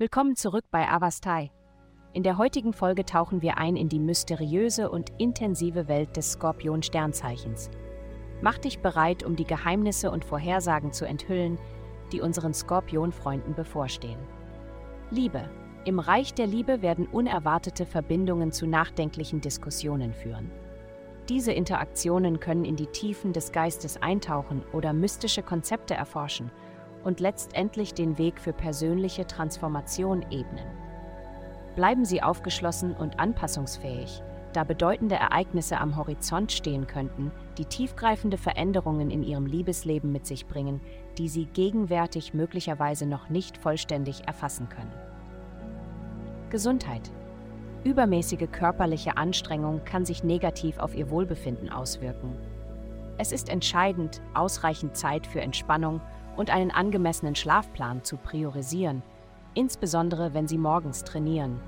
Willkommen zurück bei Avastai. In der heutigen Folge tauchen wir ein in die mysteriöse und intensive Welt des Skorpion-Sternzeichens. Mach dich bereit, um die Geheimnisse und Vorhersagen zu enthüllen, die unseren Skorpion-Freunden bevorstehen. Liebe. Im Reich der Liebe werden unerwartete Verbindungen zu nachdenklichen Diskussionen führen. Diese Interaktionen können in die Tiefen des Geistes eintauchen oder mystische Konzepte erforschen und letztendlich den Weg für persönliche Transformation ebnen. Bleiben Sie aufgeschlossen und anpassungsfähig, da bedeutende Ereignisse am Horizont stehen könnten, die tiefgreifende Veränderungen in Ihrem Liebesleben mit sich bringen, die Sie gegenwärtig möglicherweise noch nicht vollständig erfassen können. Gesundheit. Übermäßige körperliche Anstrengung kann sich negativ auf Ihr Wohlbefinden auswirken. Es ist entscheidend, ausreichend Zeit für Entspannung und einen angemessenen Schlafplan zu priorisieren, insbesondere wenn Sie morgens trainieren.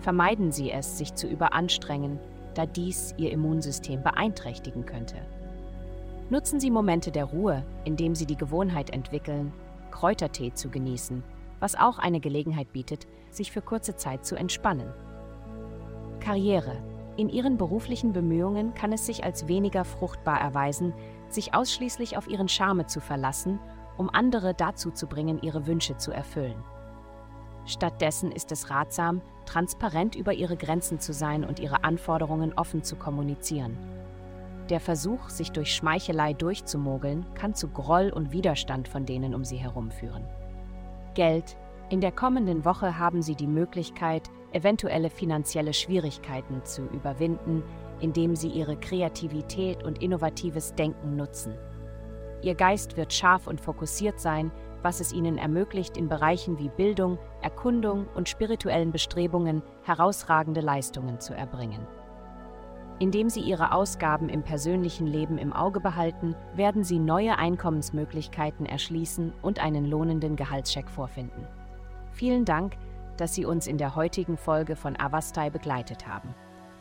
Vermeiden Sie es, sich zu überanstrengen, da dies Ihr Immunsystem beeinträchtigen könnte. Nutzen Sie Momente der Ruhe, indem Sie die Gewohnheit entwickeln, Kräutertee zu genießen, was auch eine Gelegenheit bietet, sich für kurze Zeit zu entspannen. Karriere. In Ihren beruflichen Bemühungen kann es sich als weniger fruchtbar erweisen, sich ausschließlich auf Ihren Charme zu verlassen, um andere dazu zu bringen, ihre Wünsche zu erfüllen. Stattdessen ist es ratsam, transparent über ihre Grenzen zu sein und ihre Anforderungen offen zu kommunizieren. Der Versuch, sich durch Schmeichelei durchzumogeln, kann zu Groll und Widerstand von denen um sie herum führen. Geld. In der kommenden Woche haben Sie die Möglichkeit, eventuelle finanzielle Schwierigkeiten zu überwinden, indem Sie Ihre Kreativität und innovatives Denken nutzen. Ihr Geist wird scharf und fokussiert sein, was es Ihnen ermöglicht, in Bereichen wie Bildung, Erkundung und spirituellen Bestrebungen herausragende Leistungen zu erbringen. Indem Sie Ihre Ausgaben im persönlichen Leben im Auge behalten, werden Sie neue Einkommensmöglichkeiten erschließen und einen lohnenden Gehaltscheck vorfinden. Vielen Dank, dass Sie uns in der heutigen Folge von Avastai begleitet haben.